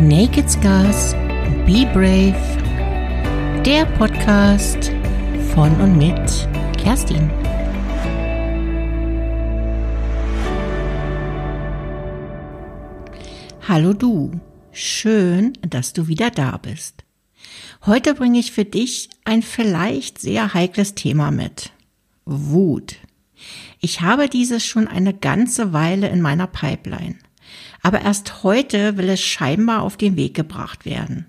Naked Scars, Be Brave, der Podcast von und mit Kerstin. Hallo du, schön, dass du wieder da bist. Heute bringe ich für dich ein vielleicht sehr heikles Thema mit. Wut. Ich habe dieses schon eine ganze Weile in meiner Pipeline. Aber erst heute will es scheinbar auf den Weg gebracht werden.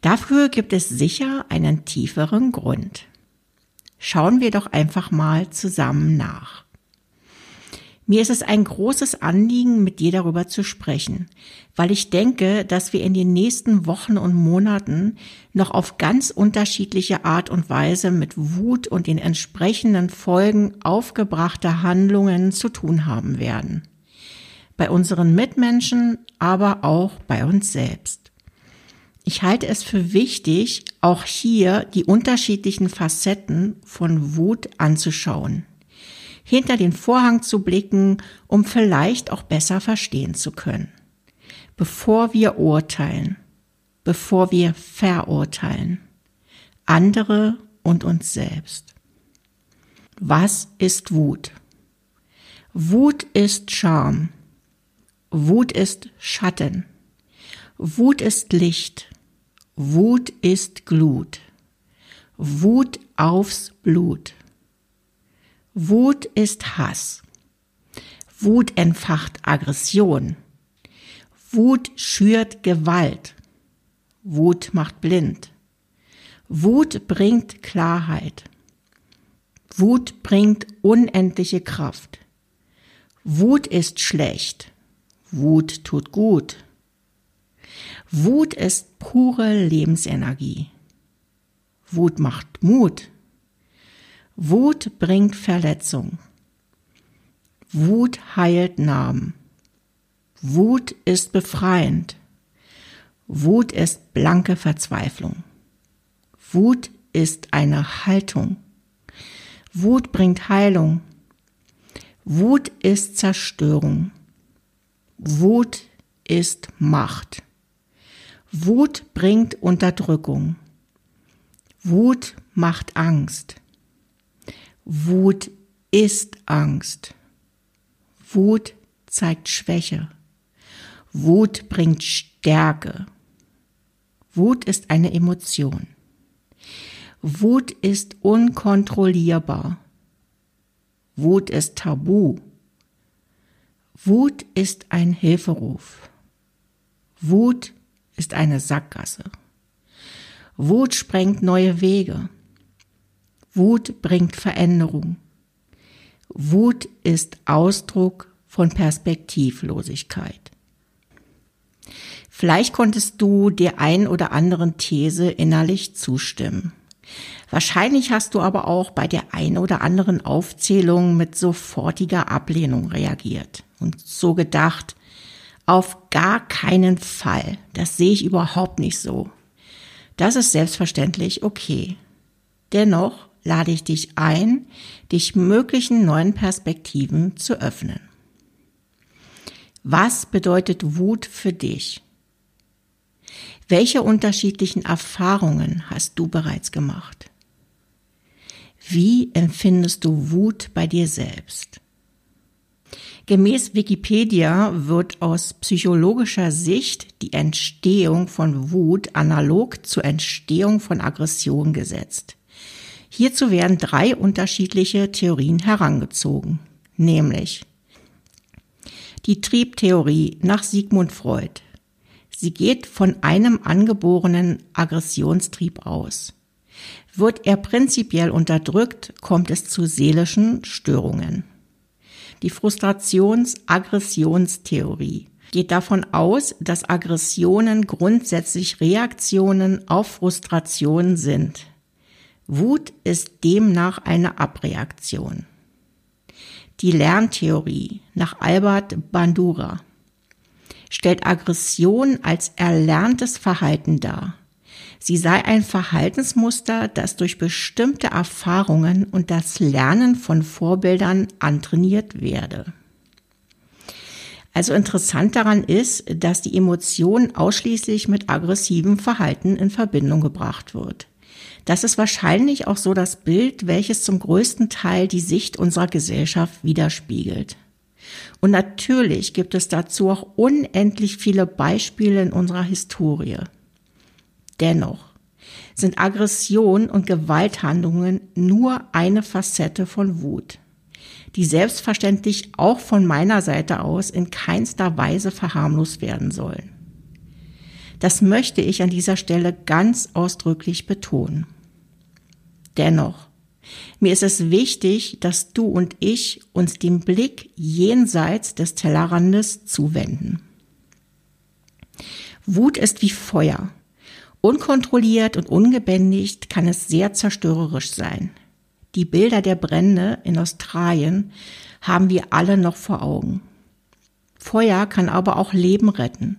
Dafür gibt es sicher einen tieferen Grund. Schauen wir doch einfach mal zusammen nach. Mir ist es ein großes Anliegen, mit dir darüber zu sprechen, weil ich denke, dass wir in den nächsten Wochen und Monaten noch auf ganz unterschiedliche Art und Weise mit Wut und den entsprechenden Folgen aufgebrachter Handlungen zu tun haben werden bei unseren Mitmenschen, aber auch bei uns selbst. Ich halte es für wichtig, auch hier die unterschiedlichen Facetten von Wut anzuschauen, hinter den Vorhang zu blicken, um vielleicht auch besser verstehen zu können. Bevor wir urteilen, bevor wir verurteilen, andere und uns selbst. Was ist Wut? Wut ist Scham. Wut ist Schatten. Wut ist Licht. Wut ist Glut. Wut aufs Blut. Wut ist Hass. Wut entfacht Aggression. Wut schürt Gewalt. Wut macht blind. Wut bringt Klarheit. Wut bringt unendliche Kraft. Wut ist schlecht. Wut tut gut. Wut ist pure Lebensenergie. Wut macht Mut. Wut bringt Verletzung. Wut heilt Narben. Wut ist befreiend. Wut ist blanke Verzweiflung. Wut ist eine Haltung. Wut bringt Heilung. Wut ist Zerstörung. Wut ist Macht. Wut bringt Unterdrückung. Wut macht Angst. Wut ist Angst. Wut zeigt Schwäche. Wut bringt Stärke. Wut ist eine Emotion. Wut ist unkontrollierbar. Wut ist tabu. Wut ist ein Hilferuf. Wut ist eine Sackgasse. Wut sprengt neue Wege. Wut bringt Veränderung. Wut ist Ausdruck von Perspektivlosigkeit. Vielleicht konntest du der ein oder anderen These innerlich zustimmen. Wahrscheinlich hast du aber auch bei der ein oder anderen Aufzählung mit sofortiger Ablehnung reagiert und so gedacht, auf gar keinen Fall. Das sehe ich überhaupt nicht so. Das ist selbstverständlich okay. Dennoch lade ich dich ein, dich möglichen neuen Perspektiven zu öffnen. Was bedeutet Wut für dich? Welche unterschiedlichen Erfahrungen hast du bereits gemacht? Wie empfindest du Wut bei dir selbst? Gemäß Wikipedia wird aus psychologischer Sicht die Entstehung von Wut analog zur Entstehung von Aggression gesetzt. Hierzu werden drei unterschiedliche Theorien herangezogen, nämlich die Triebtheorie nach Sigmund Freud. Sie geht von einem angeborenen Aggressionstrieb aus. Wird er prinzipiell unterdrückt, kommt es zu seelischen Störungen. Die Frustrations-Aggressionstheorie geht davon aus, dass Aggressionen grundsätzlich Reaktionen auf Frustration sind. Wut ist demnach eine Abreaktion. Die Lerntheorie nach Albert Bandura stellt Aggression als erlerntes Verhalten dar. Sie sei ein Verhaltensmuster, das durch bestimmte Erfahrungen und das Lernen von Vorbildern antrainiert werde. Also interessant daran ist, dass die Emotion ausschließlich mit aggressivem Verhalten in Verbindung gebracht wird. Das ist wahrscheinlich auch so das Bild, welches zum größten Teil die Sicht unserer Gesellschaft widerspiegelt. Und natürlich gibt es dazu auch unendlich viele Beispiele in unserer Historie. Dennoch sind Aggression und Gewalthandlungen nur eine Facette von Wut die selbstverständlich auch von meiner Seite aus in keinster Weise verharmlost werden sollen. Das möchte ich an dieser Stelle ganz ausdrücklich betonen. Dennoch, mir ist es wichtig, dass du und ich uns dem Blick jenseits des Tellerrandes zuwenden. Wut ist wie Feuer. Unkontrolliert und ungebändigt kann es sehr zerstörerisch sein. Die Bilder der Brände in Australien haben wir alle noch vor Augen. Feuer kann aber auch Leben retten,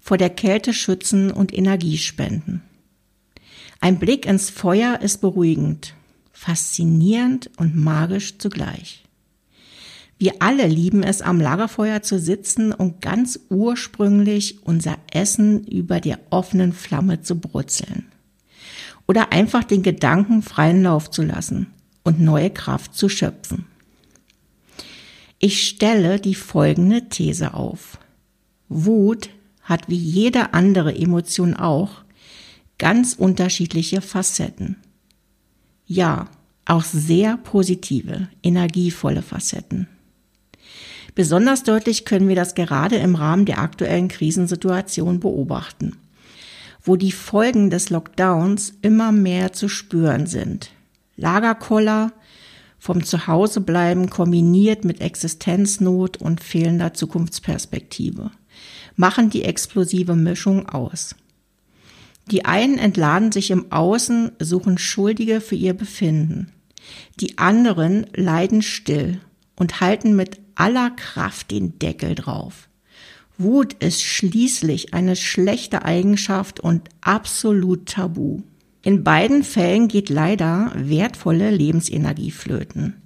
vor der Kälte schützen und Energie spenden. Ein Blick ins Feuer ist beruhigend, faszinierend und magisch zugleich. Wir alle lieben es, am Lagerfeuer zu sitzen und ganz ursprünglich unser Essen über der offenen Flamme zu brutzeln. Oder einfach den Gedanken freien Lauf zu lassen und neue Kraft zu schöpfen. Ich stelle die folgende These auf. Wut hat wie jede andere Emotion auch ganz unterschiedliche Facetten. Ja, auch sehr positive, energievolle Facetten. Besonders deutlich können wir das gerade im Rahmen der aktuellen Krisensituation beobachten, wo die Folgen des Lockdowns immer mehr zu spüren sind. Lagerkoller vom Zuhausebleiben kombiniert mit Existenznot und fehlender Zukunftsperspektive machen die explosive Mischung aus. Die einen entladen sich im Außen, suchen Schuldige für ihr Befinden. Die anderen leiden still und halten mit aller Kraft den Deckel drauf. Wut ist schließlich eine schlechte Eigenschaft und absolut tabu. In beiden Fällen geht leider wertvolle Lebensenergie flöten.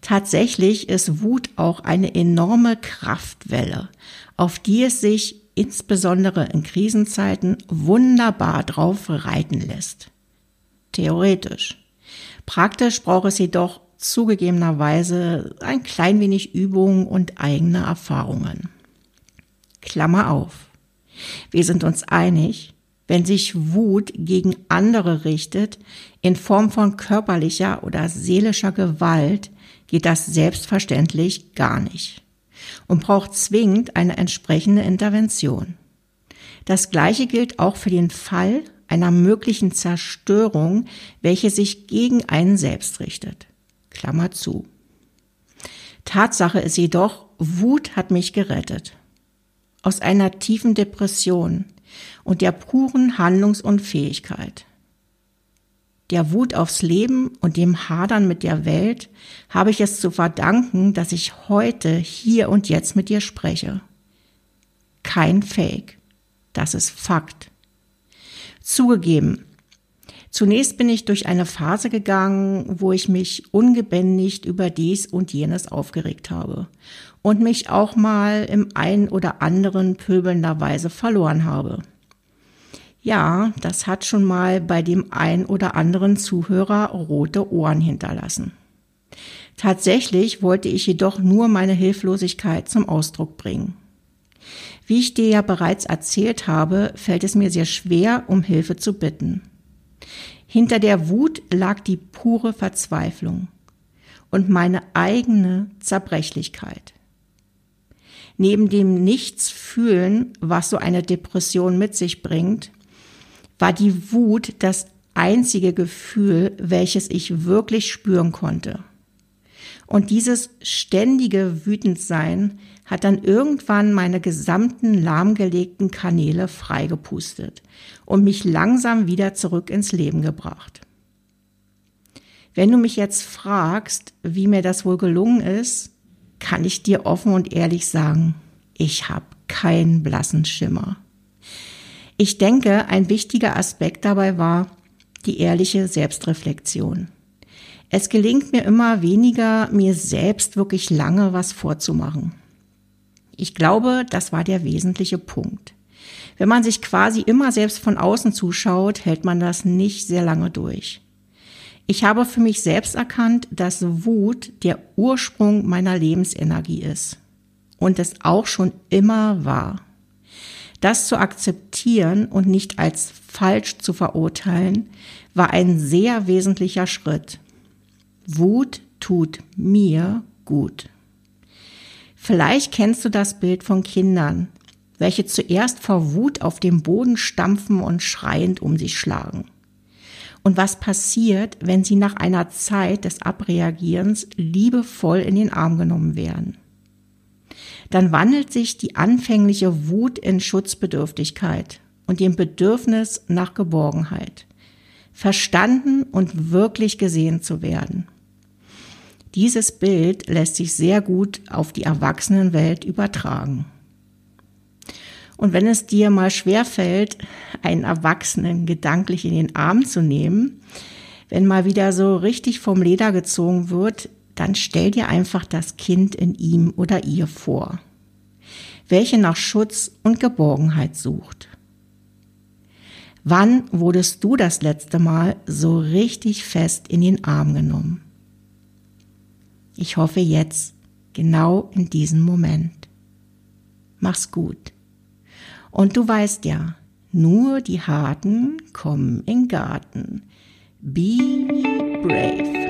Tatsächlich ist Wut auch eine enorme Kraftwelle, auf die es sich insbesondere in Krisenzeiten wunderbar drauf reiten lässt. Theoretisch. Praktisch braucht es jedoch zugegebenerweise ein klein wenig Übung und eigene Erfahrungen. Klammer auf. Wir sind uns einig, wenn sich Wut gegen andere richtet, in Form von körperlicher oder seelischer Gewalt, geht das selbstverständlich gar nicht und braucht zwingend eine entsprechende Intervention. Das Gleiche gilt auch für den Fall einer möglichen Zerstörung, welche sich gegen einen selbst richtet. Klammer zu. Tatsache ist jedoch, Wut hat mich gerettet. Aus einer tiefen Depression, und der puren Handlungsunfähigkeit. Der Wut aufs Leben und dem Hadern mit der Welt habe ich es zu verdanken, dass ich heute, hier und jetzt mit dir spreche. Kein Fake. Das ist Fakt. Zugegeben, Zunächst bin ich durch eine Phase gegangen, wo ich mich ungebändigt über dies und jenes aufgeregt habe und mich auch mal im ein oder anderen pöbelnderweise verloren habe. Ja, das hat schon mal bei dem ein oder anderen Zuhörer rote Ohren hinterlassen. Tatsächlich wollte ich jedoch nur meine Hilflosigkeit zum Ausdruck bringen. Wie ich dir ja bereits erzählt habe, fällt es mir sehr schwer, um Hilfe zu bitten. Hinter der Wut lag die pure Verzweiflung und meine eigene Zerbrechlichkeit. Neben dem Nichtsfühlen, was so eine Depression mit sich bringt, war die Wut das einzige Gefühl, welches ich wirklich spüren konnte. Und dieses ständige Wütendsein hat dann irgendwann meine gesamten lahmgelegten Kanäle freigepustet und mich langsam wieder zurück ins Leben gebracht. Wenn du mich jetzt fragst, wie mir das wohl gelungen ist, kann ich dir offen und ehrlich sagen, ich habe keinen blassen Schimmer. Ich denke, ein wichtiger Aspekt dabei war die ehrliche Selbstreflexion. Es gelingt mir immer weniger, mir selbst wirklich lange was vorzumachen. Ich glaube, das war der wesentliche Punkt. Wenn man sich quasi immer selbst von außen zuschaut, hält man das nicht sehr lange durch. Ich habe für mich selbst erkannt, dass Wut der Ursprung meiner Lebensenergie ist und es auch schon immer war. Das zu akzeptieren und nicht als falsch zu verurteilen, war ein sehr wesentlicher Schritt. Wut tut mir gut. Vielleicht kennst du das Bild von Kindern, welche zuerst vor Wut auf dem Boden stampfen und schreiend um sich schlagen. Und was passiert, wenn sie nach einer Zeit des Abreagierens liebevoll in den Arm genommen werden? dann wandelt sich die anfängliche Wut in Schutzbedürftigkeit und dem Bedürfnis nach Geborgenheit, verstanden und wirklich gesehen zu werden. Dieses Bild lässt sich sehr gut auf die Erwachsenenwelt übertragen. Und wenn es dir mal schwerfällt, einen Erwachsenen gedanklich in den Arm zu nehmen, wenn mal wieder so richtig vom Leder gezogen wird, dann stell dir einfach das Kind in ihm oder ihr vor, welche nach Schutz und Geborgenheit sucht. Wann wurdest du das letzte Mal so richtig fest in den Arm genommen? Ich hoffe jetzt, genau in diesem Moment. Mach's gut. Und du weißt ja, nur die Harten kommen in Garten. Be brave.